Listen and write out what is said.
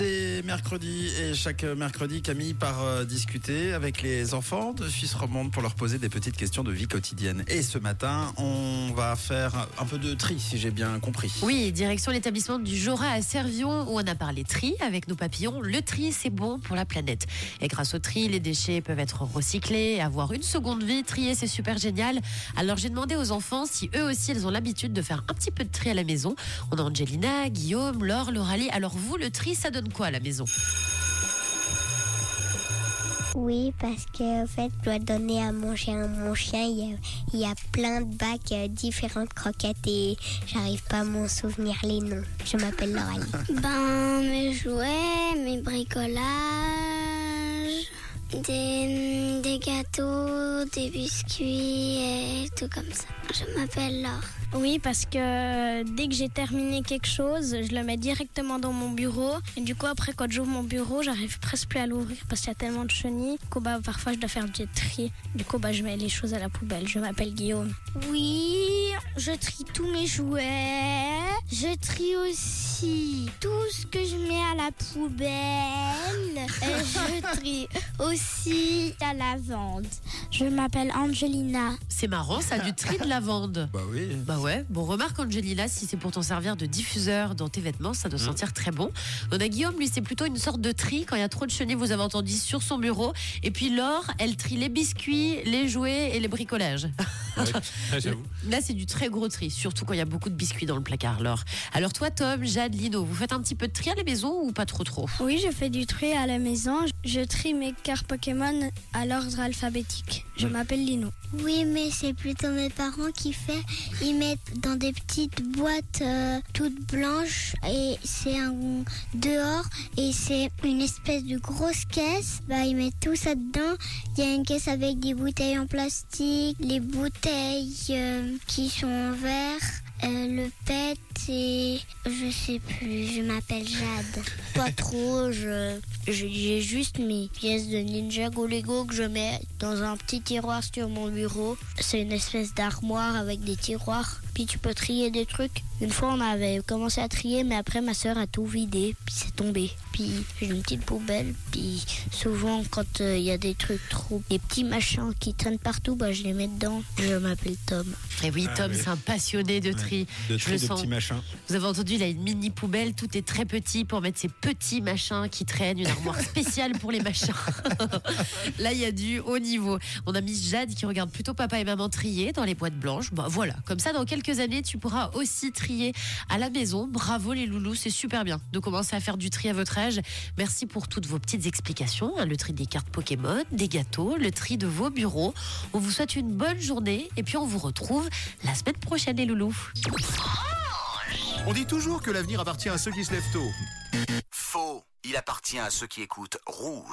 C'est mercredi et chaque mercredi, Camille part euh, discuter avec les enfants de Suisse romande pour leur poser des petites questions de vie quotidienne. Et ce matin, on va faire un peu de tri, si j'ai bien compris. Oui, direction l'établissement du Jora à Servion où on a parlé tri avec nos papillons. Le tri, c'est bon pour la planète. Et grâce au tri, les déchets peuvent être recyclés, avoir une seconde vie. Trier, c'est super génial. Alors j'ai demandé aux enfants si eux aussi, ils ont l'habitude de faire un petit peu de tri à la maison. On a Angelina, Guillaume, Laure, Loralie. Alors vous, le tri, ça donne quoi à la maison? Oui, parce que en fait, je dois donner à manger à mon chien. Il y a, il y a plein de bacs, euh, différentes croquettes et j'arrive pas à m'en souvenir les noms. Je m'appelle Loralie. Ben, mes jouets, mes bricolages, des, des gâteaux, des biscuits et tout comme ça. Je m'appelle Laure. Oui, parce que dès que j'ai terminé quelque chose, je le mets directement dans mon bureau. Et du coup, après, quand j'ouvre mon bureau, j'arrive presque plus à l'ouvrir parce qu'il y a tellement de chenilles. Du coup, bah, parfois, je dois faire du tri. Du coup, bah, je mets les choses à la poubelle. Je m'appelle Guillaume. Oui, je trie tous mes jouets. Je trie aussi tout ce que je mets à la poubelle. Et je trie aussi la lavande. Je m'appelle Angelina. C'est marrant, ça, du tri de lavande. Bah oui. Bah ouais, bon remarque Angelina, si c'est pour t'en servir de diffuseur dans tes vêtements, ça doit sentir très bon. On a Guillaume, lui c'est plutôt une sorte de tri quand il y a trop de chenilles, vous avez entendu, sur son bureau. Et puis Laure, elle trie les biscuits, les jouets et les bricolages. J'avoue. Là c'est du très gros tri, surtout quand il y a beaucoup de biscuits dans le placard, Laure. Alors toi Tom, Jade, Lino, vous faites un petit peu de tri à la maison ou pas trop trop? Oui, je fais du tri à la maison. Je trie mes cartes Pokémon à l'ordre alphabétique. Je m'appelle Lino. Oui, mais c'est plutôt mes parents qui font. Ils mettent dans des petites boîtes euh, toutes blanches et c'est un dehors et c'est une espèce de grosse caisse. Bah, ils mettent tout ça dedans. Il y a une caisse avec des bouteilles en plastique, les bouteilles euh, qui sont en verre. euh, le pet et je sais plus, je m'appelle Jade. Pas trop, je, j'ai juste mes pièces de Ninjago Lego que je mets dans un petit tiroir sur mon bureau. C'est une espèce d'armoire avec des tiroirs. Puis tu peux trier des trucs. Une fois, on avait commencé à trier, mais après, ma soeur a tout vidé. Puis c'est tombé. Puis j'ai une petite poubelle. Puis souvent, quand euh, il y a des trucs trop. des petits machins qui traînent partout, bah, je les mets dedans. Je m'appelle Tom. Et oui, Ah Tom, oui. c'est un passionné de tri. De Je tri le de sens. petits machins. Vous avez entendu, il a une mini poubelle, tout est très petit pour mettre ces petits machins qui traînent, une armoire spéciale pour les machins. Là, il y a du haut niveau. On a mis Jade qui regarde plutôt papa et maman trier dans les boîtes blanches. Bah voilà, comme ça, dans quelques années, tu pourras aussi trier à la maison. Bravo les loulous, c'est super bien de commencer à faire du tri à votre âge. Merci pour toutes vos petites explications. hein, Le tri des cartes Pokémon, des gâteaux, le tri de vos bureaux. On vous souhaite une bonne journée et puis on vous retrouve la semaine prochaine les loulous. On dit toujours que l'avenir appartient à ceux qui se lèvent tôt. Faux. Il appartient à ceux qui écoutent Rouge.